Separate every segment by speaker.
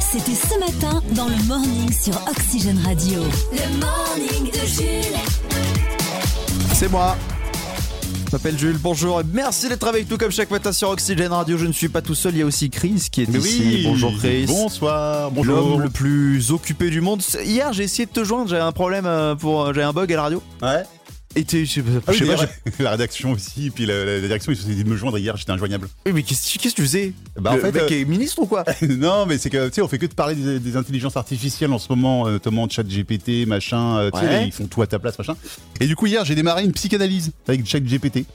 Speaker 1: C'était ce matin dans le morning sur Oxygène Radio. Le morning de Jules.
Speaker 2: C'est moi. Je m'appelle Jules, bonjour et merci d'être avec nous comme chaque matin sur Oxygène Radio. Je ne suis pas tout seul, il y a aussi Chris qui est
Speaker 3: Mais
Speaker 2: ici.
Speaker 3: oui,
Speaker 2: bonjour Chris.
Speaker 3: Bonsoir,
Speaker 2: L'homme
Speaker 3: bonjour.
Speaker 2: le plus occupé du monde. Hier, j'ai essayé de te joindre, j'avais un problème euh, pour. euh, J'avais un bug à la radio.
Speaker 3: Ouais.
Speaker 2: Et t'es. Je sais pas,
Speaker 3: Ah
Speaker 2: je sais pas,
Speaker 3: la rédaction aussi, puis la, la direction, ils se sont dit de me joindre hier, j'étais injoignable.
Speaker 2: Oui, mais qu'est-ce qu'est-ce que tu faisais?
Speaker 3: Bah, en
Speaker 2: Le
Speaker 3: fait,
Speaker 2: mec
Speaker 3: euh,
Speaker 2: est ministre ou quoi?
Speaker 3: Non, mais c'est que, tu sais, on fait que de parler des, des intelligences artificielles en ce moment, euh, notamment chat GPT, machin, euh, tu sais,
Speaker 2: Ouais.
Speaker 3: ils font tout à ta place, machin. Et du coup, hier, j'ai démarré une psychanalyse avec chat GPT.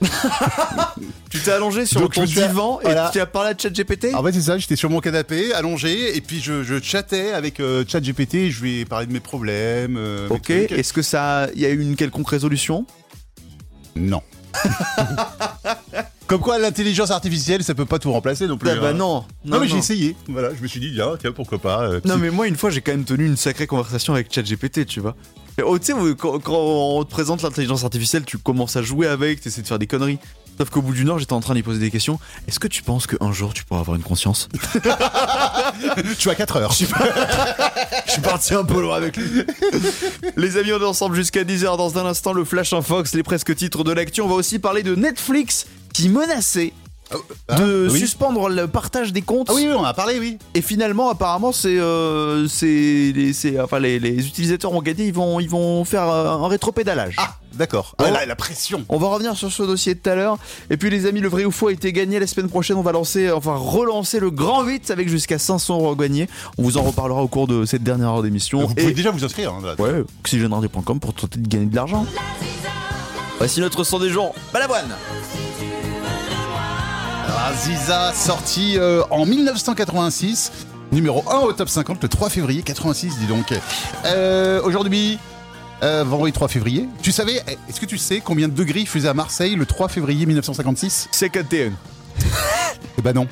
Speaker 2: Tu t'es allongé sur
Speaker 3: Donc, je
Speaker 2: ton
Speaker 3: me suis-
Speaker 2: divan
Speaker 3: voilà.
Speaker 2: et tu as parlé à ChatGPT?
Speaker 3: En fait, c'est ça, j'étais sur mon canapé, allongé, et puis je, je chattais avec euh, chat GPT, je lui ai parlé de mes problèmes. euh, mes
Speaker 2: Ok,
Speaker 3: trucs.
Speaker 2: est-ce que ça. Il y a eu une quelconque résolution?
Speaker 3: Non. Comme quoi, l'intelligence artificielle, ça peut pas tout remplacer non plus.
Speaker 2: Ah bah
Speaker 3: hein.
Speaker 2: non.
Speaker 3: Non, mais j'ai essayé. Voilà, je me suis dit, ah, tiens, pourquoi pas. euh,
Speaker 2: Non mais moi une fois j'ai quand même tenu une sacrée conversation avec ChatGPT tu vois. Oh, tu sais quand, quand on te présente l'intelligence artificielle tu commences à jouer avec, tu essaies de faire des conneries. Sauf qu'au bout d'une heure j'étais en train d'y poser des questions. Est-ce que tu penses qu'un jour tu pourras avoir une conscience
Speaker 3: Je suis à 4 heures.
Speaker 2: Je suis parti un peu loin avec lui. les amis on est ensemble jusqu'à 10h dans un instant le Flash Infox, les presque titres de l'actu. On va aussi parler de Netflix qui menaçait
Speaker 3: Ah,
Speaker 2: de
Speaker 3: oui.
Speaker 2: suspendre le partage des comptes.
Speaker 3: Ah oui, oui, on en a parlé, oui.
Speaker 2: Et finalement, apparemment, c'est, euh, c'est, les, c'est- enfin, les, les utilisateurs ont gagné, ils vont, ils vont faire euh, un rétropédalage.
Speaker 3: Ah, d'accord.
Speaker 2: Oh.
Speaker 3: Ah, la, la pression.
Speaker 2: On va revenir sur ce dossier tout à l'heure. Et puis, les amis, le vrai ou faux a été gagné. La semaine prochaine, on va lancer, enfin, relancer le grand 8 avec jusqu'à 500 euros gagnés. On vous en reparlera au cours de cette dernière heure d'émission.
Speaker 3: Vous pouvez
Speaker 2: Et,
Speaker 3: déjà vous inscrire. hein, là.
Speaker 2: ouais, pour tenter de gagner de l'argent. Voici notre son des jours. Balavoine.
Speaker 3: Aziza, sorti euh, en 1986. Numéro 1 au top 50 le 3 février 86, dis donc. Euh, Aujourd'hui, euh, vendredi 3 février. Tu savais, est-ce que tu sais combien de degrés il faisait à Marseille le 3 février 1956
Speaker 2: 51.
Speaker 3: Eh ben non.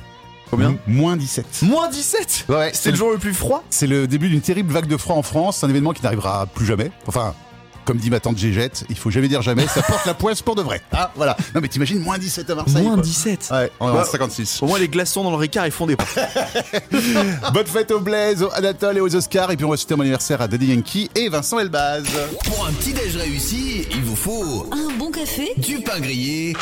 Speaker 2: Combien?
Speaker 3: Moins 17.
Speaker 2: Moins 17
Speaker 3: Ouais,
Speaker 2: C'est le jour le plus froid?
Speaker 3: C'est le début d'une terrible vague de froid en France, un événement qui n'arrivera plus jamais. Enfin, comme dit ma tante Gégette, il faut jamais dire jamais, ça porte la poisse pour de vrai. Ah, voilà. Non mais t'imagines, moins 17 à Marseille.
Speaker 2: Moins
Speaker 3: quoi.
Speaker 2: 17
Speaker 3: Ouais, en
Speaker 2: Bah,
Speaker 3: 56.
Speaker 2: Au moins les glaçons dans le Ricard ils font des pas.
Speaker 3: Bonne fête aux Blaise, aux Anatole et aux Oscars. Et puis on va souhaiter mon anniversaire à Daddy Yankee et Vincent Elbaz.
Speaker 4: Pour un petit déj réussi, il vous faut
Speaker 1: Un bon café
Speaker 4: du pain grillé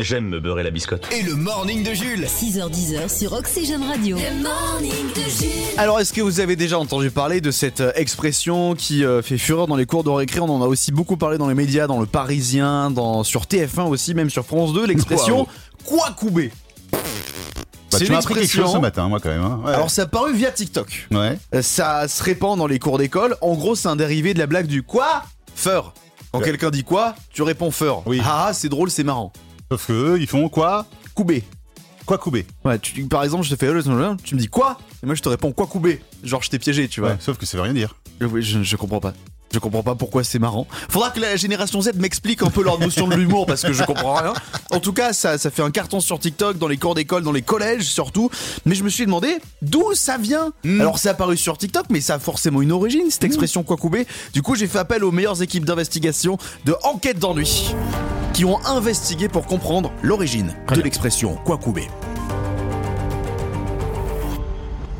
Speaker 5: J'aime me beurrer la biscotte.
Speaker 4: et le morning de Jules.
Speaker 1: 6h10 sur Oxygène Radio. Le morning de Jules.
Speaker 2: Alors est-ce que vous avez déjà entendu parler de cette euh, expression qui euh, fait fureur dans les cours de récré On en a aussi beaucoup parlé dans les médias, dans le Parisien, dans, sur TF1 aussi, même sur France 2, l'expression quoi couper
Speaker 3: Bah,
Speaker 2: C'est
Speaker 3: tu
Speaker 2: une
Speaker 3: m'as appris quelque chose ce matin, moi quand même. hein. Ouais.
Speaker 2: Alors ça a paru via TikTok.
Speaker 3: ouais.
Speaker 2: Euh, Ça se répand dans les cours d'école. En gros, c'est un dérivé de la blague du quoi? Feur. Quand
Speaker 3: Ouais.
Speaker 2: quelqu'un dit quoi, tu réponds feur.
Speaker 3: Oui.
Speaker 2: Ah, ah, c'est drôle, c'est marrant.
Speaker 3: Sauf que eux, ils font quoi?
Speaker 2: Coubé.
Speaker 3: Quoi couper
Speaker 2: Ouais, tu, par exemple, je te fais tu me dis quoi? Et moi je te réponds quoi couper Genre je t'ai piégé, tu vois.
Speaker 3: Ouais, Sauf que ça veut rien dire.
Speaker 2: Oui, je, je comprends pas. Je comprends pas pourquoi c'est marrant. Faudra que la génération Z m'explique un peu leur notion de l'humour parce que je comprends rien. En tout cas, ça, ça fait un carton sur TikTok, dans les cours d'école, dans les collèges surtout. Mais je me suis demandé d'où ça vient.
Speaker 3: Mm.
Speaker 2: Alors, c'est apparu sur TikTok, mais ça a forcément une origine, cette expression quoi. Du coup, j'ai fait appel aux meilleures équipes d'investigation de Enquête d'ennui qui ont investigué pour comprendre l'origine de l'expression quoi couper.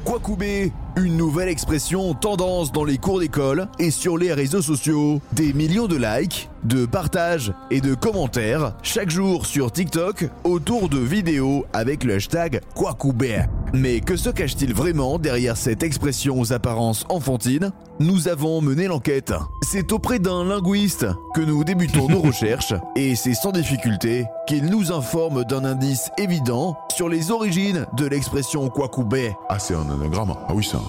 Speaker 2: Kwakubé, une nouvelle expression tendance dans les cours d'école et sur les réseaux sociaux. Des millions de likes, de partages et de commentaires chaque jour sur TikTok autour de vidéos avec le hashtag Kwakubé. Mais que se cache-t-il vraiment derrière cette expression aux apparences enfantines? Nous avons mené l'enquête. C'est auprès d'un linguiste que nous débutons nos recherches et c'est sans difficulté qu'il nous informe d'un indice évident sur les origines de l'expression Kwakubé.
Speaker 6: Ah, c'est un anagramme. Ah oui, c'est un,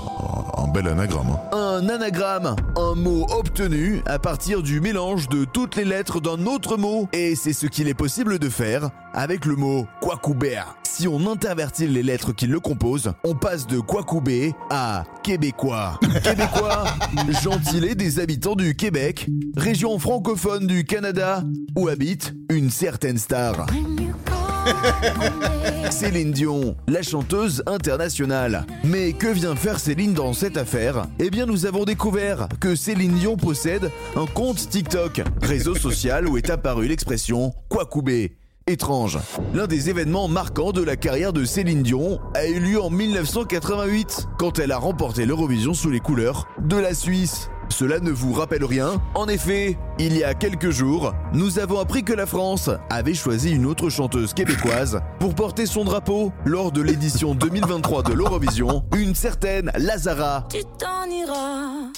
Speaker 6: un- bel anagramme. hein.
Speaker 2: Un anagramme, un mot obtenu à partir du mélange de toutes les lettres d'un autre mot. Et c'est ce qu'il est possible de faire avec le mot Kwakubé. Si on intervertit les lettres qui le composent, on passe de Kwakubé à Québécois. Québécois, gentilé des habitants du Québec, région francophone du Canada, où habite une certaine star. Céline Dion, la chanteuse internationale. Mais que vient faire Céline dans cette affaire? Eh bien, nous avons découvert que Céline Dion possède un compte TikTok, réseau social où est apparue l'expression Kwakubé.
Speaker 7: étrange. L'un des événements marquants de la carrière de Céline Dion a eu lieu en 1988, quand elle a remporté l'Eurovision sous les couleurs de la Suisse. Cela ne vous rappelle rien En effet, il y a quelques jours, nous avons appris que la France avait choisi une autre chanteuse québécoise pour porter son drapeau lors de l'édition 2023 de l'Eurovision, une certaine Lazara.
Speaker 1: Tu t'en iras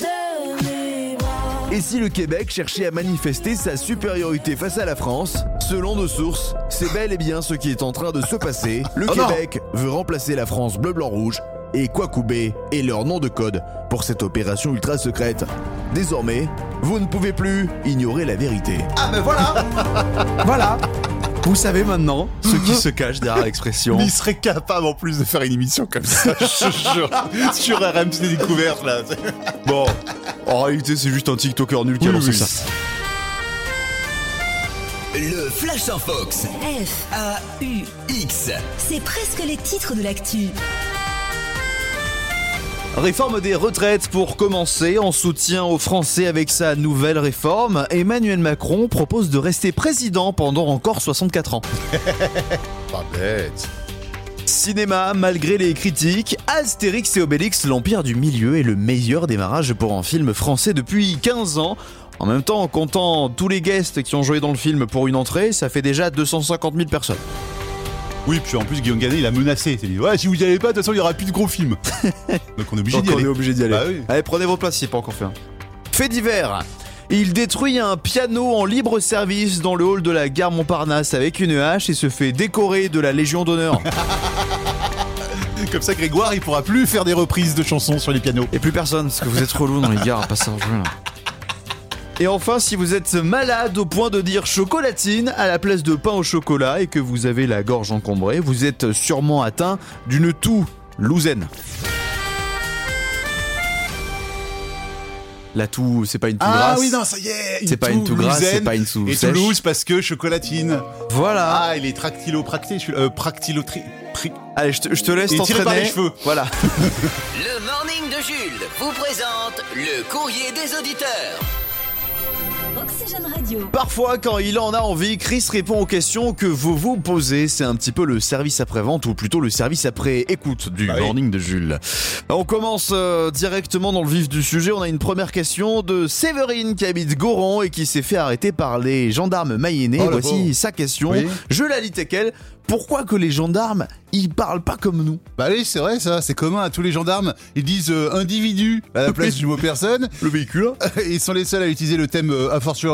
Speaker 1: de mes bras.
Speaker 7: Et si le Québec cherchait à manifester sa supériorité face à la France, selon nos sources, c'est bel et bien ce qui est en train de se passer. Le
Speaker 3: Oh non
Speaker 7: Québec veut remplacer la France bleu-blanc-rouge et Kwakubé est leur nom de code pour cette opération ultra secrète. Désormais, vous ne pouvez plus ignorer la vérité.
Speaker 3: Ah ben voilà
Speaker 2: Voilà. Vous savez maintenant ce qui se cache derrière l'expression.
Speaker 3: Mais il serait capable en plus de faire une émission comme ça, je jure, sur RMC Découverte là.
Speaker 2: Bon, en réalité, c'est juste un TikToker nul qui a lancé
Speaker 3: oui.
Speaker 2: ça.
Speaker 4: Le Flash en Fox.
Speaker 1: F,
Speaker 4: A-U-X.
Speaker 1: c'est presque les titres de l'actu.
Speaker 2: Réforme des retraites pour commencer, en soutien aux Français avec sa nouvelle réforme, Emmanuel Macron propose de rester président pendant encore 64 ans.
Speaker 3: Pas bête.
Speaker 2: Cinéma, malgré les critiques, Astérix et Obélix, l'Empire du Milieu est le meilleur démarrage pour un film français depuis 15 ans. En même temps, en comptant tous les guests qui ont joué dans le film pour une entrée, ça fait déjà 250 000 personnes.
Speaker 3: Oui, puis en plus Guillaume Canet il a menacé, il a dit ouais si vous y allez pas de toute façon il y aura plus de gros films. Donc on est obligé d'y
Speaker 2: on
Speaker 3: aller.
Speaker 2: est obligé d'y aller.
Speaker 3: Bah oui.
Speaker 2: Allez, prenez vos places, c'est pas encore fait. un. Fait divers. Il détruit un piano en libre service dans le hall de la gare Montparnasse avec une hache et se fait décorer de la Légion d'honneur.
Speaker 3: Comme ça Grégoire il pourra plus faire des reprises de chansons sur les pianos.
Speaker 2: Et plus personne, parce que vous êtes relou dans les gares à passer en jeu, là. Et enfin, si vous êtes malade au point de dire chocolatine à la place de pain au chocolat et que vous avez la gorge encombrée, vous êtes sûrement atteint d'une toux louzaine. La toux, c'est pas une toux
Speaker 3: Ah
Speaker 2: grasse.
Speaker 3: oui non ça y est
Speaker 2: C'est pas une toux grasse, c'est pas une toux
Speaker 3: Et
Speaker 2: sèche.
Speaker 3: Toulouse parce que chocolatine.
Speaker 2: Voilà.
Speaker 3: Ah il est tractylopracté, je suis euh, practylotri... pri-
Speaker 2: Allez, je te, je te laisse
Speaker 3: Et tiré par
Speaker 2: t'entraîner.
Speaker 3: les cheveux.
Speaker 2: Voilà.
Speaker 4: Le Morning de Jules vous présente le courrier des auditeurs. Hello.
Speaker 1: Oxygène Radio.
Speaker 2: Parfois, quand il en a envie, Chris répond aux questions que vous vous posez. C'est un petit peu le service après-vente, ou plutôt le service après-écoute du
Speaker 3: Bah oui.
Speaker 2: morning de Jules. On commence euh, directement dans le vif du sujet. On a une première question de Séverine qui habite Goron et qui s'est fait arrêter par les gendarmes mayennais.
Speaker 3: Oh,
Speaker 2: Voici sa question.
Speaker 3: Oui.
Speaker 2: Je la lis telle quelle. Pourquoi que les gendarmes, ils parlent pas comme nous?
Speaker 3: Bah oui c'est vrai ça, c'est commun à tous les gendarmes. Ils disent euh, individu à la place du mot personne.
Speaker 2: Le véhicule
Speaker 3: Ils sont les seuls à utiliser le thème euh, a fortiori.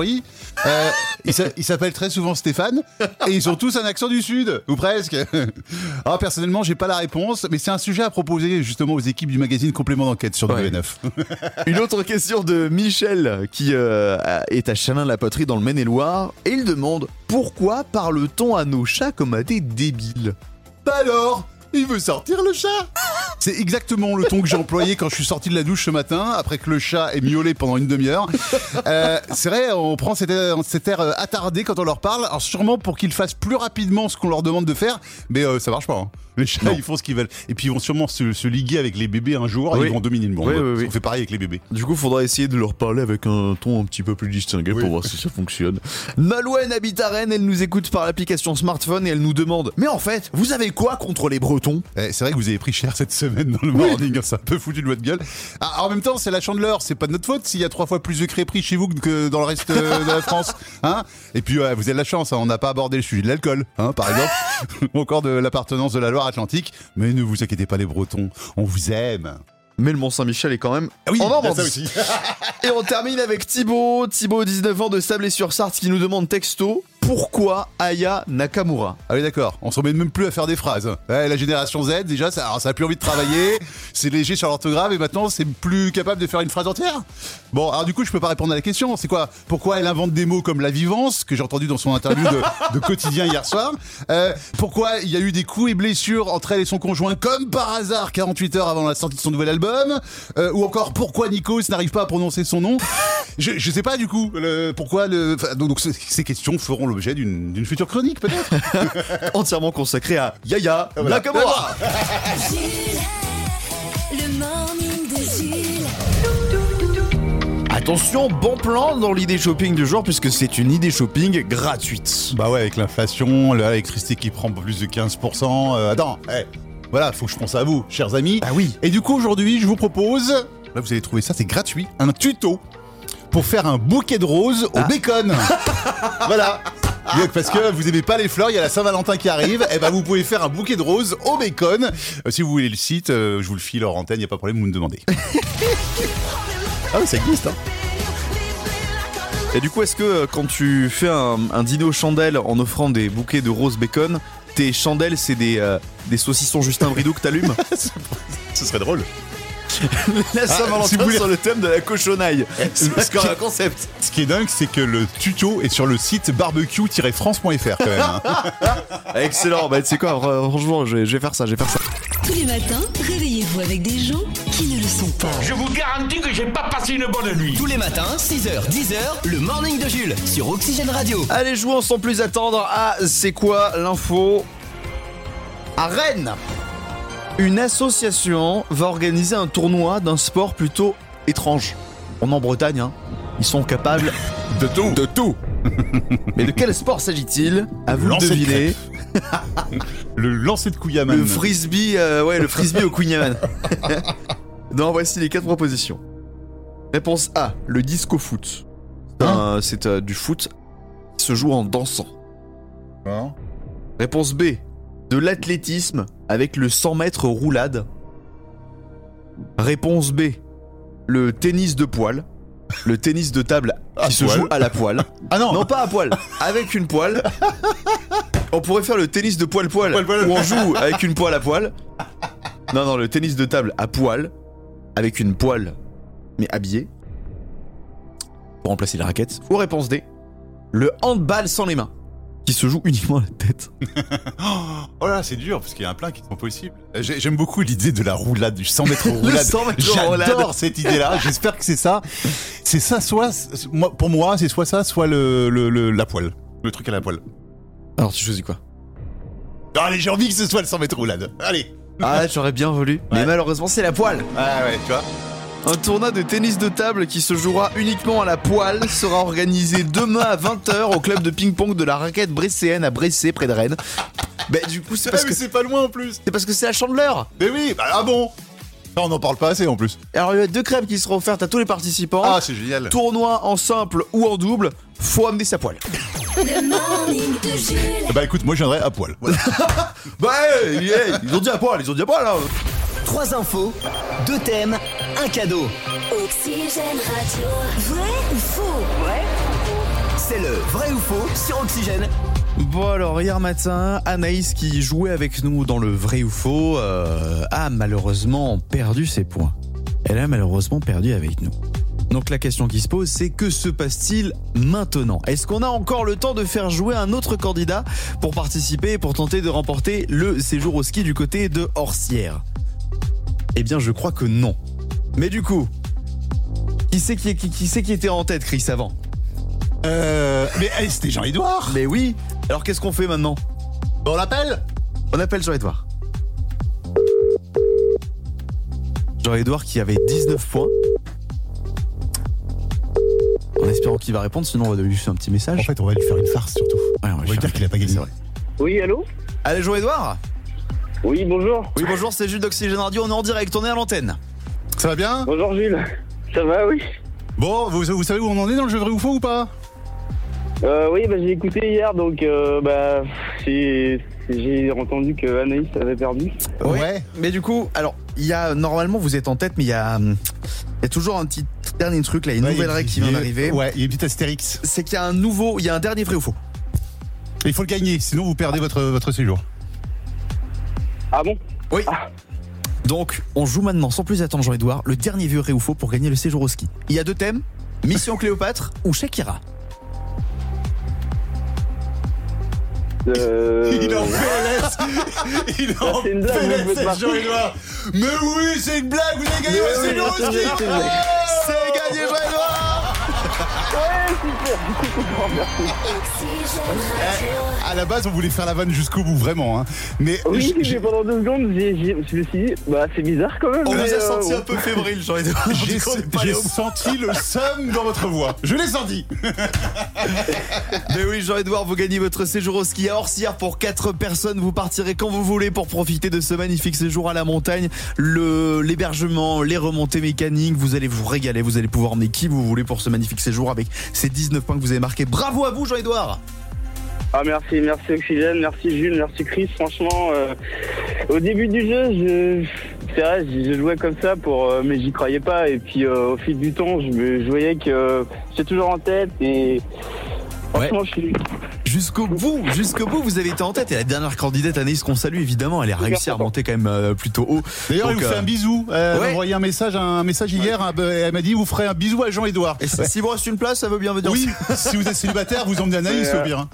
Speaker 3: Euh, ils s'a- ils s'appellent très souvent Stéphane. Et ils ont tous un accent du sud. Ou presque. Alors personnellement, j'ai pas la réponse, mais c'est un sujet à proposer justement aux équipes du magazine Complément d'enquête sur
Speaker 2: Ouais.
Speaker 3: W9.
Speaker 2: Une autre question de Michel qui euh, est à Chalin-la-Poterie dans le Maine-et-Loire. Et il demande pourquoi parle-t-on à nos chats comme à des débiles?
Speaker 3: Alors il veut sortir le chat C'est exactement le ton que j'ai employé quand je suis sorti de la douche ce matin, après que le chat ait miaulé pendant une demi-heure. Euh, c'est vrai, on prend cet air, cet air, euh, attardé quand on leur parle, alors sûrement pour qu'ils fassent plus rapidement ce qu'on leur demande de faire, mais euh, ça marche pas. hein. Les chats,
Speaker 2: Non.
Speaker 3: ils font ce qu'ils veulent. Et puis ils vont sûrement se, se liguer avec les bébés un jour, et
Speaker 2: Oui.
Speaker 3: ils vont dominer le monde.
Speaker 2: Oui, oui, oui.
Speaker 3: On fait pareil avec les bébés.
Speaker 2: Du coup, faudra essayer de leur parler avec un ton un petit peu plus distingué pour voir si ça fonctionne. Nolwenn habite à Rennes, elle nous écoute par l'application smartphone et elle nous demande Mais en fait, vous avez quoi contre les Bretons
Speaker 3: Eh, c'est vrai que vous avez pris cher cette semaine dans le morning, hein, c'est un peu foutu de votre gueule. Ah, en même temps, c'est la chandeleur, c'est pas de notre faute s'il y a trois fois plus de crêperies chez vous que dans le reste euh, de la France. Hein Et puis, ouais, vous avez de la chance, hein, on n'a pas abordé le sujet de l'alcool, hein, par exemple, ou encore de l'appartenance de la Loire-Atlantique. Mais ne vous inquiétez pas, les Bretons, on vous aime.
Speaker 2: Mais le Mont-Saint-Michel est quand même
Speaker 3: Ah oui,
Speaker 2: en Normandie.
Speaker 3: ça aussi.
Speaker 2: Et on termine avec Thibaut, Thibaut 19 ans de Sablé-sur-Sarthe qui nous demande texto pourquoi Aya Nakamura
Speaker 3: Ah oui, d'accord. On s'en met même plus à faire des phrases. Ouais, la génération Z, déjà, ça, alors, ça a plus envie de travailler. c'est léger sur l'orthographe et maintenant, c'est plus capable de faire une phrase entière. Bon, alors du coup, je peux pas répondre à la question. C'est quoi Pourquoi elle invente des mots comme la vivance, que j'ai entendu dans son interview de, de quotidien hier soir Euh, Pourquoi il y a eu des coups et blessures entre elle et son conjoint, comme par hasard, 48 heures avant la sortie de son nouvel album Euh, Ou encore, pourquoi Nikos n'arrive pas à prononcer son nom? Je, je sais pas du coup. le- pourquoi le. donc, ces- questions feront l'objet d'une future chronique, peut-être
Speaker 2: entièrement consacré à Yaya
Speaker 3: Voilà.
Speaker 2: Nakamura.
Speaker 1: Jules, le morning de Jules.
Speaker 3: Ah,
Speaker 2: Attention, bon plan dans l'idée shopping du jour puisque c'est une idée shopping gratuite.
Speaker 3: Bah ouais, avec l'inflation, l'électricité qui prend plus de 15%. euh, attends, eh, voilà, faut que je pense à vous, chers amis.
Speaker 2: Bah oui.
Speaker 3: Et du coup, aujourd'hui, je vous propose, là vous allez trouver ça, c'est gratuit, un tuto pour faire un bouquet de roses au
Speaker 2: Ah.
Speaker 3: bacon. voilà. Parce que vous aimez pas les fleurs, il y a la Saint-Valentin qui arrive, et ben vous pouvez faire un bouquet de roses au bacon. Euh, si vous voulez le site, euh, je vous le file hors antenne, il y a pas de problème, vous me demandez. ah oui, ça existe, hein.
Speaker 2: Et du coup, est-ce que euh, quand tu fais un, un dîner aux chandelles en offrant des bouquets de roses bacon, tes chandelles c'est des, euh, des saucissons Justin Bridou que t'allumes?
Speaker 3: Ce serait drôle.
Speaker 2: La Saint-Valentin
Speaker 3: si vous voulez-
Speaker 2: sur le thème de la cochonaille. C'est
Speaker 3: parce
Speaker 2: encore
Speaker 3: que-
Speaker 2: un concept.
Speaker 3: Ce qui est dingue, c'est que le tuto est sur le site barbecue-france.fr quand même. hein.
Speaker 2: Excellent, bah tu sais quoi, fr- franchement, je vais, je vais faire ça, je vais faire ça.
Speaker 1: Tous les matins, réveillez-vous avec des gens qui ne le sont pas.
Speaker 8: Je vous garantis que j'ai pas passé une bonne nuit.
Speaker 4: Tous les matins, 6h, 10h, le morning de Jules sur Oxygène Radio.
Speaker 2: Allez, jouons sans plus attendre à C'est quoi l'info? À Rennes, une association va organiser un tournoi d'un sport plutôt étrange. On est en Bretagne, hein. Ils sont capables
Speaker 3: De tout.
Speaker 2: de tout. Mais de quel sport s'agit-il? À vous de
Speaker 3: Lancer de
Speaker 2: deviner.
Speaker 3: Le lancer de Kouyaman.
Speaker 2: Le frisbee, euh, ouais, le frisbee au Queen Yaman. non, voici les quatre propositions. Réponse A, le disco foot. C'est C'est euh, du foot qui se joue en dansant.
Speaker 3: Hein
Speaker 2: Réponse B, de l'athlétisme avec le 100 mètres roulade. Réponse B, le tennis de poil. Le tennis de table qui
Speaker 3: À
Speaker 2: se
Speaker 3: poil.
Speaker 2: joue à la poile.
Speaker 3: Ah non,
Speaker 2: Non, pas à poil, avec une poêle. On pourrait faire le tennis de poil-poil,
Speaker 3: Poil-poil.
Speaker 2: où on joue avec une poêle à poil. Non, non, le tennis de table à poil, avec une poêle, mais habillée, pour remplacer la raquette. Ou réponse D, le handball sans les mains, qui se joue uniquement à la tête.
Speaker 3: Oh là, c'est dur parce qu'il y a un plein qui sont possibles. J'ai- J'aime beaucoup l'idée de la roulade, du 100 mètres roulade.
Speaker 2: 100 mètres roulade.
Speaker 3: J'adore cette idée-là. J'espère que c'est ça. C'est ça, soit moi, pour moi, c'est soit ça, soit le, le- le- la poêle, le truc à la poêle.
Speaker 2: Alors, tu choisis quoi?
Speaker 3: Allez, j'ai envie que ce soit le 100 mètres roulade. Allez.
Speaker 2: Ah, j'aurais bien voulu, mais malheureusement, c'est la poêle.
Speaker 3: Ah ouais, tu vois.
Speaker 2: Un tournoi de tennis de table qui se jouera uniquement à la poêle sera organisé demain à 20h au club de ping-pong de la raquette bresséenne à Bressé, près de Rennes. Bah, du coup, c'est
Speaker 3: Ah,
Speaker 2: parce
Speaker 3: mais
Speaker 2: que
Speaker 3: c'est pas loin en plus.
Speaker 2: c'est parce que c'est la chandeleur.
Speaker 3: Mais oui, bah, ah bon. On n'en parle pas assez en plus.
Speaker 2: Alors, il y a deux crêpes qui seront offertes à tous les participants.
Speaker 3: Ah, c'est génial.
Speaker 2: Tournoi en simple ou en double, faut amener sa poêle.
Speaker 1: Le morning de Jules.
Speaker 3: Bah écoute, moi je viendrai à poil. Voilà.
Speaker 2: Bah, hey, hey, ils ont dit à poil, ils ont dit à poil hein.
Speaker 4: Trois infos, deux thèmes, un cadeau.
Speaker 1: Oxygène Radio. Vrai ou faux?
Speaker 4: C'est le vrai ou faux sur Oxygène.
Speaker 2: Bon alors hier matin, Anaïs qui jouait avec nous dans le vrai ou faux euh, a malheureusement perdu ses points. Elle a malheureusement perdu avec nous. Donc la question qui se pose c'est que se passe-t-il maintenant? Est-ce qu'on a encore le temps de faire jouer un autre candidat pour participer et pour tenter de remporter le séjour au ski du côté de Horsière Eh bien je crois que non. Mais du coup, qui c'est qui, qui, qui, c'est qui était en tête Chris avant
Speaker 3: Euh, mais hey, c'était Jean-Edouard.
Speaker 2: Mais oui Alors qu'est-ce qu'on fait maintenant
Speaker 3: On l'appelle
Speaker 2: On appelle Jean-Edouard. Jean-Edouard qui avait 19 points. En espérant qu'il va répondre, sinon on va lui faire un petit message.
Speaker 3: En fait, on va lui faire une farce surtout.
Speaker 2: Ouais,
Speaker 3: on va lui
Speaker 2: faire
Speaker 3: dire qu'il a pas gagné.
Speaker 9: Oui, allô
Speaker 2: Allez, Jean-Edouard
Speaker 9: Oui, bonjour.
Speaker 2: Oui, bonjour, c'est Jules d'Oxygène Radio, on est en direct, on est à l'antenne.
Speaker 3: Ça va bien
Speaker 9: Bonjour Jules. Ça va, oui
Speaker 3: Bon, vous, vous savez où on en est dans le jeu vrai ou faux ou pas
Speaker 9: euh, Oui, bah, j'ai écouté hier, donc euh, bah, j'ai j'ai entendu que Anaïs avait perdu.
Speaker 3: Ouais.
Speaker 2: Mais du coup, alors, il y a, normalement vous êtes en tête, mais il y a, il y a toujours un petit dernier truc là, une
Speaker 3: Ouais,
Speaker 2: nouvelle règle qui vient d'arriver.
Speaker 3: Ouais, il y a une petite astérix.
Speaker 2: C'est qu'il y a un nouveau, il y a un dernier vrai ou faux.
Speaker 3: Il faut le gagner, sinon vous perdez votre, votre séjour.
Speaker 9: Ah bon?
Speaker 2: Oui. Donc, on joue maintenant, sans plus attendre Jean-Edouard, le dernier vieux vrai ou faux pour gagner le séjour au ski. Il y a deux thèmes, Mission Cléopâtre ou Shakira.
Speaker 9: euh...
Speaker 3: Il est en PLS Il est en
Speaker 9: une blague,
Speaker 3: PLS. Jean-Edouard Mais oui, c'est une blague, vous avez gagné
Speaker 9: oui,
Speaker 3: séjour au ski. C'est gagné Jean-Edouard
Speaker 9: super. Merci.
Speaker 3: À la base, on voulait faire la vanne jusqu'au bout, vraiment. Hein. Mais
Speaker 9: Oui,
Speaker 3: j-
Speaker 9: mais pendant deux secondes, j'ai- j'ai- je me suis dit, bah c'est bizarre quand même.
Speaker 2: On
Speaker 9: mais,
Speaker 2: vous a
Speaker 9: euh,
Speaker 2: senti un peu fébrile,
Speaker 3: j'ai
Speaker 2: pas allé
Speaker 3: j'ai senti le seum dans votre voix. Je l'ai senti.
Speaker 2: Mais oui, Jean-Edouard, vous gagnez votre séjour au ski à Orsières pour 4 personnes. Vous partirez quand vous voulez pour profiter de ce magnifique séjour à la montagne. Le, l'hébergement, les remontées mécaniques. Vous allez vous régaler. Vous allez pouvoir emmener qui vous voulez pour ce magnifique séjour avec ces 19 points que vous avez marqués. Bravo à vous, Jean-Edouard.
Speaker 9: Ah merci, merci Oxygène, merci Jules, merci Chris. Franchement, euh, au début du jeu, je, c'est vrai, je, je jouais comme ça pour, euh, mais j'y croyais pas. Et puis euh, au fil du temps, je, me- je voyais que euh, j'étais toujours en tête et franchement, je suis.
Speaker 2: Jusqu'au bout, jusqu'au bout, vous avez été en tête. Et la dernière candidate, Anaïs, qu'on salue évidemment, elle a réussi à remonter quand même euh, plutôt haut.
Speaker 3: D'ailleurs, elle vous fait
Speaker 2: euh,
Speaker 3: un bisou. Euh, Elle
Speaker 2: ouais.
Speaker 3: m'a envoyé un message, un message hier. un- Elle m'a dit vous ferez un bisou à Jean-Edouard.
Speaker 2: Et ça, si vous reste une place, ça veut bien venir.
Speaker 3: Oui, si vous êtes célibataire, vous emmenez Anaïs au pire.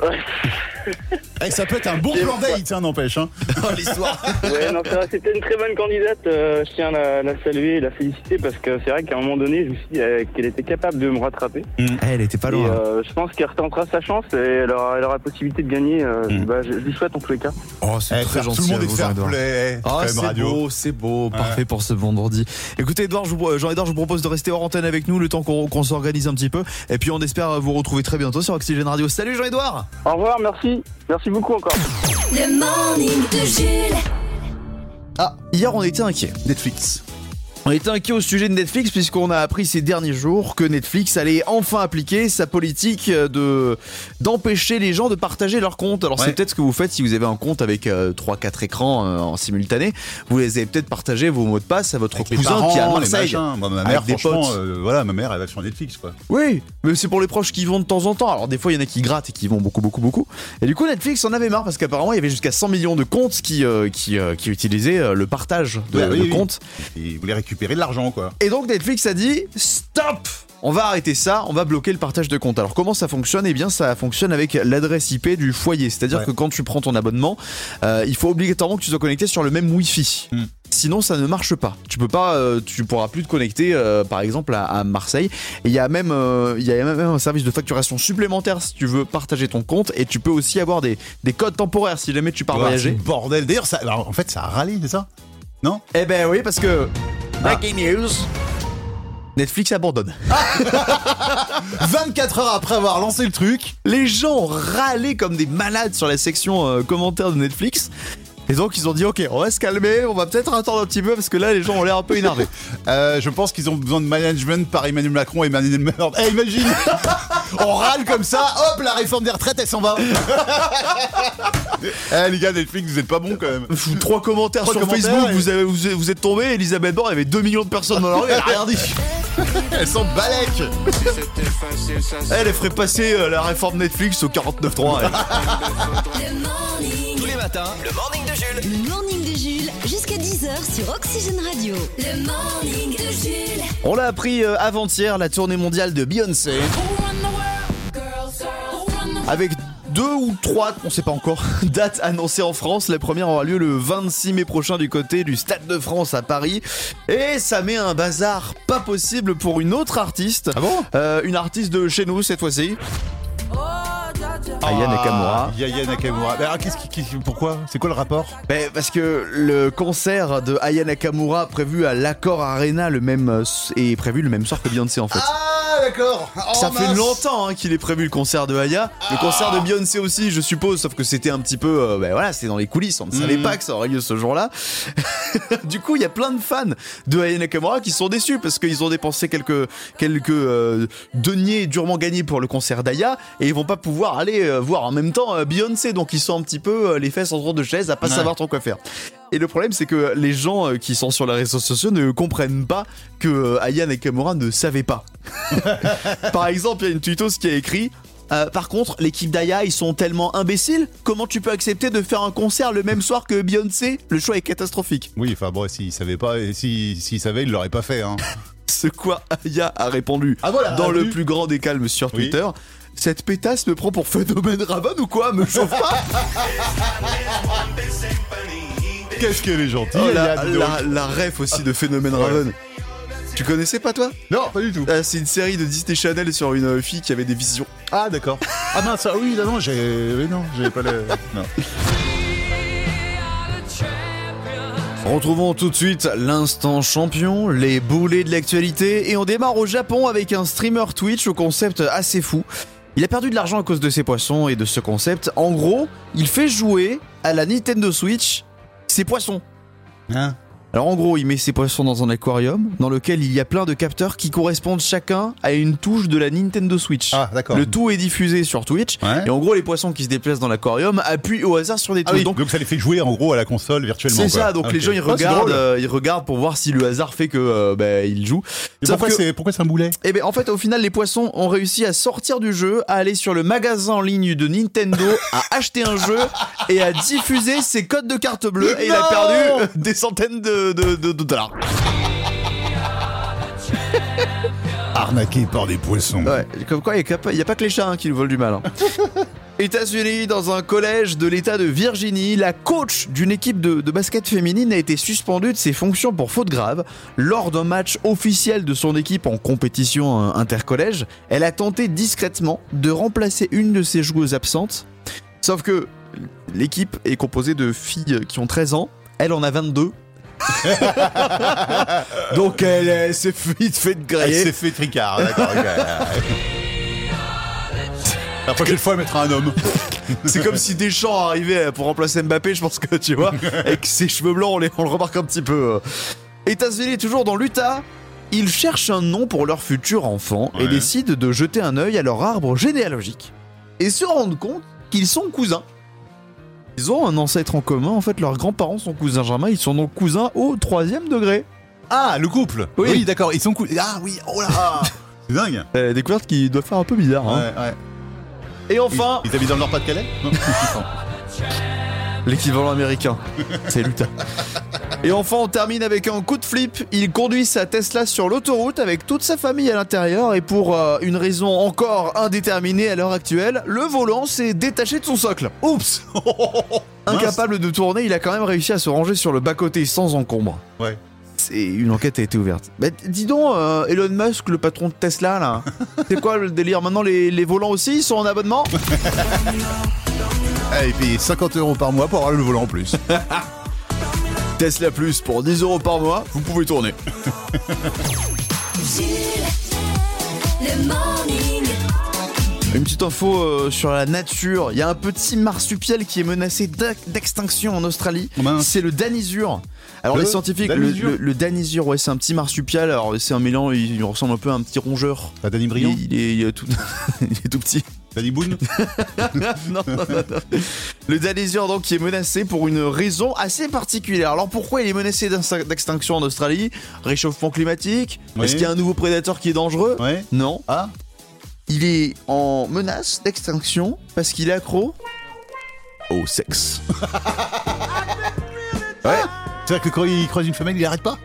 Speaker 3: hein. Eh, ça peut être un bon plan date, hein, n'empêche. Hein.
Speaker 2: Oh, l'histoire.
Speaker 9: Ouais, non, c'est vrai, c'était une très bonne candidate. euh, je tiens à la, la saluer et la féliciter parce que c'est vrai qu'à un moment donné, je me suis dit euh, qu'elle était capable de me rattraper.
Speaker 2: Elle était pas
Speaker 9: Et
Speaker 2: loin.
Speaker 9: euh, je pense qu'elle retentera sa chance et elle aura, elle aura la possibilité de gagner. euh,
Speaker 3: Mm.
Speaker 9: bah, je, je lui souhaite en tous les cas.
Speaker 2: Oh, c'est
Speaker 3: Eh,
Speaker 2: très
Speaker 3: faire
Speaker 2: gentil.
Speaker 3: tout le monde
Speaker 2: à
Speaker 3: est
Speaker 2: vous,
Speaker 3: fair play.
Speaker 2: Ah,
Speaker 3: quand
Speaker 2: c'est
Speaker 3: radio.
Speaker 2: beau, c'est beau, parfait pour ce vendredi. Écoutez, Edouard, je vous, euh, Jean-Edouard, je vous propose de rester hors antenne avec nous le temps qu'on qu'on s'organise un petit peu. Et puis on espère vous retrouver très bientôt sur Oxygène Radio. Salut Jean-Edouard
Speaker 9: Au revoir, merci. Merci beaucoup encore.
Speaker 1: Le morning de Jules.
Speaker 2: Ah, hier on était inquiet.
Speaker 3: Netflix.
Speaker 2: On était inquiet au sujet de Netflix puisqu'on a appris ces derniers jours que Netflix allait enfin appliquer sa politique de d'empêcher les gens de partager leurs comptes. Alors
Speaker 3: Ouais.
Speaker 2: c'est peut-être ce que vous faites si vous avez un compte avec 3-4 écrans euh, en simultané. Vous les avez peut-être partagé vos mots de passe à votre
Speaker 3: Avec les
Speaker 2: cousin
Speaker 3: parents,
Speaker 2: qui est à
Speaker 3: les
Speaker 2: Marseille.
Speaker 3: Moi, ma mère,
Speaker 2: des
Speaker 3: franchement,
Speaker 2: potes.
Speaker 3: euh, voilà, ma mère, elle va sur Netflix, quoi.
Speaker 2: Oui, mais c'est pour les proches qui vont de temps en temps. Alors des fois, il y en a qui grattent et qui vont beaucoup, beaucoup, beaucoup. Et du coup, Netflix en avait marre parce qu'apparemment, il y avait jusqu'à 100 millions de comptes qui, euh, qui, euh, qui utilisaient euh, le partage de,
Speaker 3: Ouais, oui,
Speaker 2: de
Speaker 3: oui.
Speaker 2: comptes.
Speaker 3: Et ils voulaient récupérer de l'argent, quoi.
Speaker 2: Et donc Netflix a dit stop on va arrêter ça, on va bloquer le partage de comptes. Alors comment ça fonctionne? Eh bien ça fonctionne avec l'adresse IP du foyer. C'est-à-dire
Speaker 3: Ouais.
Speaker 2: que quand tu prends ton abonnement, euh, il faut obligatoirement que tu sois connecté sur le même Wi-Fi.
Speaker 3: Hmm.
Speaker 2: Sinon ça ne marche pas. Tu peux pas, euh, tu pourras plus te connecter euh, par exemple à, à Marseille. Et il y a même, euh, y a même un service de facturation supplémentaire si tu veux partager ton compte. Et tu peux aussi avoir des, des codes temporaires si jamais tu pars
Speaker 3: Voilà,
Speaker 2: voyager.
Speaker 3: bordel. D'ailleurs, alors, en fait, ça a râlé, c'est ça? Non?
Speaker 2: Eh ben oui parce que breaking news. Netflix abandonne.
Speaker 3: 24 heures après avoir lancé le truc.
Speaker 2: Les gens ont râlé comme des malades sur la section euh, commentaires de Netflix. Et donc ils ont dit ok on va se calmer, on va peut-être attendre un petit peu parce que là les gens ont l'air un peu énervés.
Speaker 3: Euh, je pense qu'ils ont besoin de management par Emmanuel Macron et Emmanuel Macron. Eh, imagine On râle comme ça, hop, la réforme des retraites, elle s'en va. eh, les gars, Netflix, vous êtes pas bons quand même.
Speaker 2: Trois commentaires
Speaker 3: Trois
Speaker 2: sur
Speaker 3: commentaires,
Speaker 2: Facebook,
Speaker 3: et-
Speaker 2: vous, avez, vous, vous êtes tombé, Elisabeth Borne, il y avait 2 millions de personnes dans la rue, elle a rien dit.
Speaker 3: Elles sont balèques.
Speaker 2: Elle, elle ferait passer euh, la réforme Netflix au 49.3. elle.
Speaker 1: Le morning.
Speaker 4: Tous les matins, le morning de Jules.
Speaker 1: Le morning de Jules jusqu'à 10h sur Oxygène Radio. Le morning de Jules.
Speaker 2: On l'a appris euh, avant-hier, la tournée mondiale de Beyoncé. Avec deux ou trois, on sait pas encore, dates annoncées en France. La première aura lieu le 26 mai prochain du côté du Stade de France à Paris. Et ça met un bazar pas possible pour une autre artiste.
Speaker 3: Ah bon?
Speaker 2: Euh, Une artiste de chez nous cette fois-ci. Aya Nakamura.
Speaker 3: Ah, Yaya Nakamura. Mais alors, qu'est-ce qui, qui- pourquoi? C'est quoi le rapport?
Speaker 2: Ben, parce que le concert de Aya Nakamura prévu à l'Accor Arena le même euh, est prévu le même soir que Beyoncé en fait.
Speaker 3: Ah, d'accord. Oh,
Speaker 2: Ça fait longtemps hein, qu'il est prévu le concert de Aya, le concert de Beyoncé aussi, je suppose, sauf que c'était un petit peu, euh, ben voilà, c'était dans les coulisses, on ne savait
Speaker 3: Mhm.
Speaker 2: pas que ça aurait lieu ce jour-là. du coup, il y a plein de fans de Aya Nakamura qui sont déçus parce qu'ils ont dépensé quelques quelques euh, deniers durement gagnés pour le concert d'Aya et ils vont pas pouvoir aller euh, voir en même temps euh, Beyoncé, donc ils sont un petit peu les fesses en de chaise à pas
Speaker 3: Ouais.
Speaker 2: savoir trop quoi faire. Et le problème, c'est que les gens euh, qui sont sur les réseaux sociaux ne comprennent pas que euh, Aya Nakamura ne savait pas. Par exemple, il y a une tutos qui a écrit. euh, par contre, l'équipe d'Aya, ils sont tellement imbéciles. Comment tu peux accepter de faire un concert le même soir que Beyoncé? Le choix est catastrophique.
Speaker 3: Oui, enfin bon, s'il savait pas, et si- s'il savait, il l'aurait pas fait. Hein.
Speaker 2: Ce quoi Aya a répondu
Speaker 3: Ah voilà,
Speaker 2: dans
Speaker 3: ah
Speaker 2: le plus grand des calmes sur
Speaker 3: Oui.
Speaker 2: Twitter. Cette pétasse me prend pour phénomène Raven ou quoi? Me chauffe pas
Speaker 3: Qu'est-ce qu'elle est gentille,
Speaker 2: Oh, la, ref aussi de phénomène Raven. Tu connaissais pas toi?
Speaker 3: Non, pas du tout.
Speaker 2: Ah, C'est une série de Disney Channel sur une fille qui avait des visions.
Speaker 3: Ah, d'accord. Ah mince, ah oui, non, non, j'ai... oui, non, j'avais pas le... Non.
Speaker 2: Retrouvons tout de suite l'instant champion, les boulets de l'actualité, et on démarre au Japon avec un streamer Twitch au concept assez fou. Il a perdu de l'argent à cause de ses poissons et de ce concept. En gros, il fait jouer à la Nintendo Switch ses poissons.
Speaker 3: Hein?
Speaker 2: Alors en gros, il met ses poissons dans un aquarium dans lequel il y a plein de capteurs qui correspondent chacun à une touche de la Nintendo Switch.
Speaker 3: Ah, d'accord.
Speaker 2: Le tout est diffusé sur Twitch.
Speaker 3: Ouais.
Speaker 2: Et en gros, les poissons qui se déplacent dans l'aquarium appuient au hasard sur des
Speaker 3: Ah
Speaker 2: touches.
Speaker 3: oui,
Speaker 2: Donc
Speaker 3: donc, ça les fait jouer en gros à la console virtuellement.
Speaker 2: c'est ça, donc
Speaker 3: Ah,
Speaker 2: les gens ils
Speaker 3: Ah,
Speaker 2: regardent, euh, ils regardent pour voir si le hasard fait que euh, bah, ils jouent.
Speaker 3: Et pourquoi
Speaker 2: que-
Speaker 3: c'est pourquoi c'est un boulet?
Speaker 2: Eh ben en fait au final les poissons ont réussi à sortir du jeu, à aller sur le magasin en ligne de Nintendo, à acheter un jeu et à diffuser ses codes de carte bleue et il a perdu des centaines de, de- de- de dollars.
Speaker 3: Arnaqué par des poissons.
Speaker 2: Ouais, comme quoi il n'y a, pas que les chats hein, qui nous volent du mal. hein. États-Unis, dans un collège de l'État de Virginie, la coach d'une équipe de, de basket féminine a été suspendue de ses fonctions pour faute grave. Lors d'un match officiel de son équipe en compétition euh, intercollège, elle a tenté discrètement de remplacer une de ses joueuses absentes. Sauf que l'équipe est composée de filles qui ont 13 ans, elle en a 22. Donc elle, elle s'est vite fait de
Speaker 3: Elle s'est fait tricard, d'accord. La prochaine fois, elle mettra un homme.
Speaker 2: C'est comme si Deschamps arrivait pour remplacer Mbappé, je pense que tu vois, avec ses cheveux blancs, on, les- on le remarque un petit peu. États-Unis, toujours dans l'Utah, ils cherchent un nom pour leur futur enfant et décident de jeter un œil à leur arbre généalogique et se rendent compte qu'ils sont cousins. Ils ont un ancêtre en commun, en fait, leurs grands-parents sont cousins germains, ils sont donc cousins au troisième degré.
Speaker 3: Ah, le couple
Speaker 2: Oui.
Speaker 3: d'accord, ils sont cool. Ah oui, oh là C'est dingue
Speaker 2: Euh, découverte qui doit faire un peu bizarre. hein.
Speaker 3: Ouais, ouais.
Speaker 2: Et enfin,
Speaker 3: Ils habitent dans le Nord-Pas-de-Calais? Non.
Speaker 2: L'équivalent américain. C'est l'Utah. Et enfin, on termine avec un coup de flip. Il conduit sa Tesla sur l'autoroute avec toute sa famille à l'intérieur et pour euh, une raison encore indéterminée à l'heure actuelle, le volant s'est détaché de son socle.
Speaker 3: Oups
Speaker 2: Incapable de tourner, il a quand même réussi à se ranger sur le bas-côté sans encombre.
Speaker 3: Ouais.
Speaker 2: Une enquête a été ouverte. Bah, dis donc, euh, Elon Musk, le patron de Tesla, là, c'est quoi le délire? Maintenant, les, les volants aussi ils sont en abonnement?
Speaker 3: Ah, il paye 50 euros par mois pour avoir le volant en plus.
Speaker 2: Tesla Plus pour 10 euros par mois, vous pouvez tourner.
Speaker 1: Jules, le morning.
Speaker 2: Une petite info euh, sur la nature. Il y a un petit marsupial qui est menacé d'extinction en Australie.
Speaker 3: Oh.
Speaker 2: C'est le danisure. Alors
Speaker 3: Le
Speaker 2: les scientifiques, le,
Speaker 3: danisure
Speaker 2: le, le danisure, ouais, c'est un petit marsupial. Alors c'est un mélange, il, il ressemble un peu à un petit rongeur.
Speaker 3: T'as Danny
Speaker 2: Il,
Speaker 3: Briand
Speaker 2: il est, il est tout, il est tout petit.
Speaker 3: Danny Boone
Speaker 2: non, non, non, non. Le danisure donc qui est menacé pour une raison assez particulière. Alors pourquoi il est menacé d'extinction en Australie? Réchauffement climatique?
Speaker 3: Oui.
Speaker 2: Est-ce qu'il y a un nouveau prédateur qui est dangereux?
Speaker 3: Ouais.
Speaker 2: Non.
Speaker 3: Ah
Speaker 2: Il est en menace d'extinction parce qu'il est accro au sexe. ouais.
Speaker 3: C'est-à-dire que quand il croise une femelle, il arrête pas?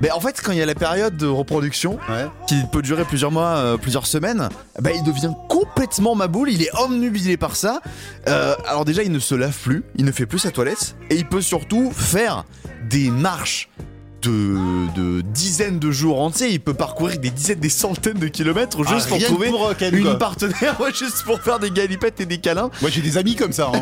Speaker 2: Mais en fait, quand il y a la période de reproduction,
Speaker 3: Ouais.
Speaker 2: qui peut durer plusieurs mois, euh, plusieurs semaines, bah, il devient complètement maboule, il est omnubilé par ça. Euh, alors déjà, il ne se lave plus, il ne fait plus sa toilette, et il peut surtout faire des marches de, de dizaines de jours entiers. Il peut parcourir des dizaines, des centaines de kilomètres juste
Speaker 3: Ah,
Speaker 2: pour
Speaker 3: rien que
Speaker 2: trouver
Speaker 3: pour, euh,
Speaker 2: une
Speaker 3: quoi.
Speaker 2: partenaire, ouais, juste pour faire des galipettes et des câlins.
Speaker 3: Moi j'ai des amis comme ça. Hein.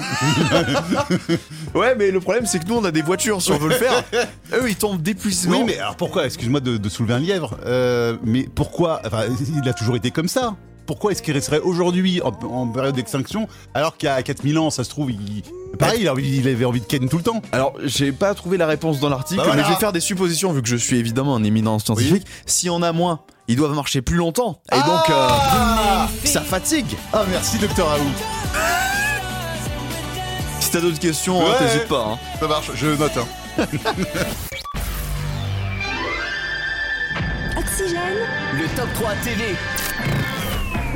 Speaker 2: Ouais, mais le problème, c'est que nous, on a des voitures si on veut le faire. Eux, ils tombent d'épuisement.
Speaker 3: oui, mais alors pourquoi? Excuse-moi de, de soulever un lièvre, euh, mais pourquoi? Enfin, il a toujours été comme ça. Pourquoi est-ce qu'il resterait aujourd'hui en, en période d'extinction alors qu'il y a 4000 ans, ça se trouve, il... pareil, il, a envie- il avait envie de ken tout le temps
Speaker 2: Alors, j'ai pas trouvé la réponse dans l'article,
Speaker 3: Bah voilà.
Speaker 2: mais je vais faire des suppositions vu que je suis évidemment un éminent scientifique. S'il y en a moins, ils doivent marcher plus longtemps. Et donc, euh,
Speaker 3: Ah,
Speaker 2: ça fatigue.
Speaker 3: Ah, merci, docteur Raoult.
Speaker 2: Si t'as d'autres questions, hein,
Speaker 3: Ouais.
Speaker 2: t'hésites pas. hein.
Speaker 3: Ça marche, je note. Hein.
Speaker 1: Oxygène,
Speaker 4: Le top 3 TV.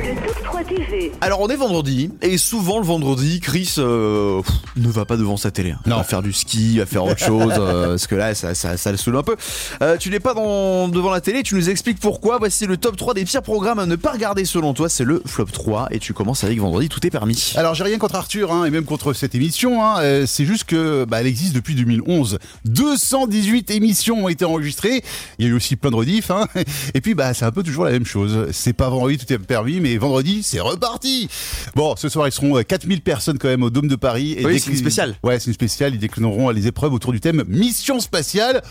Speaker 1: Le top 3 TV.
Speaker 2: Alors on est vendredi et souvent le vendredi, Chris euh, pff, ne va pas devant sa télé. hein. Il
Speaker 3: Non.
Speaker 2: va faire du ski, il va faire autre chose euh, parce que là ça, ça, ça le saoule un peu. Euh, tu n'es pas dans- devant la télé, tu nous expliques pourquoi. Voici le top 3 des pires programmes à ne pas regarder selon toi. C'est le flop 3 et tu commences avec vendredi, tout est permis.
Speaker 3: Alors j'ai rien contre Arthur hein, et même contre cette émission. Hein, c'est juste que bah, elle existe depuis 2011. 218 émissions ont été enregistrées. Il y a eu aussi plein de rediffs. Hein, et puis bah c'est un peu toujours la même chose. C'est pas vendredi tout est permis, mais vendredi c'est reparti. Bon, ce soir ils seront euh, 4000 personnes quand même au Dôme de Paris. Et
Speaker 2: Oui, c'est une spéciale.
Speaker 3: Ouais, c'est une spéciale. Ils déclineront les épreuves autour du thème mission spatiale.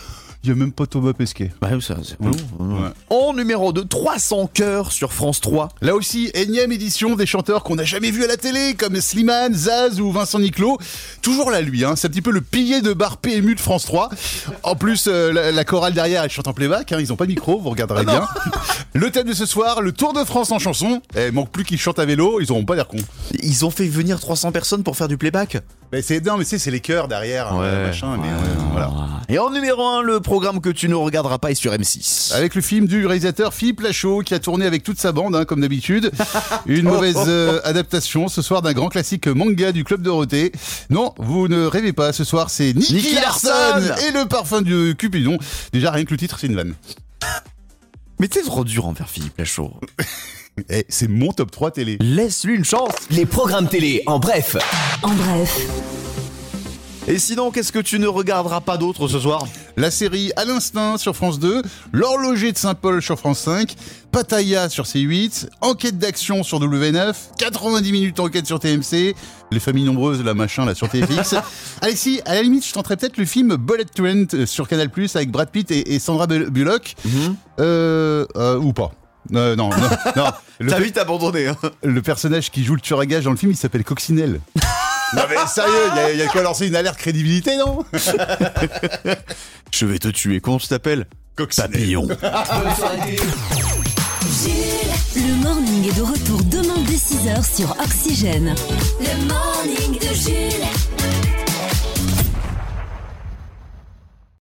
Speaker 3: Il y a même pas Thomas Pesquet.
Speaker 2: Bah, ça,
Speaker 3: Ouais.
Speaker 2: En numéro 2, 300 cœurs sur France 3.
Speaker 3: Là aussi, énième édition des chanteurs qu'on n'a jamais vus à la télé, comme Slimane, Zaz ou Vincent Niclot. Toujours là, lui, hein. c'est un petit peu le pilier de bar PMU de France 3. En plus, euh, la, la chorale derrière, elle chante en playback, hein. ils ont pas de micro, vous regarderez bien. le thème de ce soir, le Tour de France en chanson. Eh, manque plus qu'ils chantent à vélo, ils auront pas l'air cons.
Speaker 2: Ils ont fait venir 300 personnes pour faire du playback.
Speaker 3: Mais c'est non, mais sais, c'est les chœurs derrière, euh, machin, mais ouais, voilà.
Speaker 2: Et en numéro 1, le programme que tu ne regarderas pas est sur M6.
Speaker 3: Avec le film du réalisateur Philippe Lachaud qui a tourné avec toute sa bande, hein, comme d'habitude. Une mauvaise euh, adaptation ce soir d'un grand classique manga du Club Dorothée. Non, vous ne rêvez pas, ce soir c'est Nicky,
Speaker 2: Nicky
Speaker 3: Larson,
Speaker 2: Larson
Speaker 3: et le parfum du Cupidon. Déjà rien que le titre c'est une vanne.
Speaker 2: Mais t'es trop dur envers Philippe Lachaud.
Speaker 3: Eh, c'est mon top 3 télé.
Speaker 2: Laisse-lui une chance.
Speaker 4: Les programmes télé en bref.
Speaker 1: En bref,
Speaker 2: Et sinon, qu'est-ce que tu ne regarderas pas d'autre ce soir?
Speaker 3: La série À l'instinct sur France 2, L'horloger de Saint-Paul sur France 5, Pattaya sur C8, Enquête d'action sur W9, 90 minutes enquête sur TMC, Les familles nombreuses, la machin là sur TFX. Alexis, à la limite, je tenterais peut-être le film Bullet Train euh, sur Canal+ avec Brad Pitt et, et Sandra Bull- Bullock. euh, euh, ou pas. Euh, non, non, non. Le,
Speaker 2: T'as vite abandonné. Hein.
Speaker 3: le personnage qui joue le tueur à gage dans le film, il s'appelle Coccinelle. non mais sérieux, il y a quoi lancer une alerte crédibilité, non?
Speaker 2: Je vais te tuer. Comment tu t'appelles? Papillon.
Speaker 1: Jules. Le morning est de retour demain dès 6h sur Oxygène. Le morning de Jules.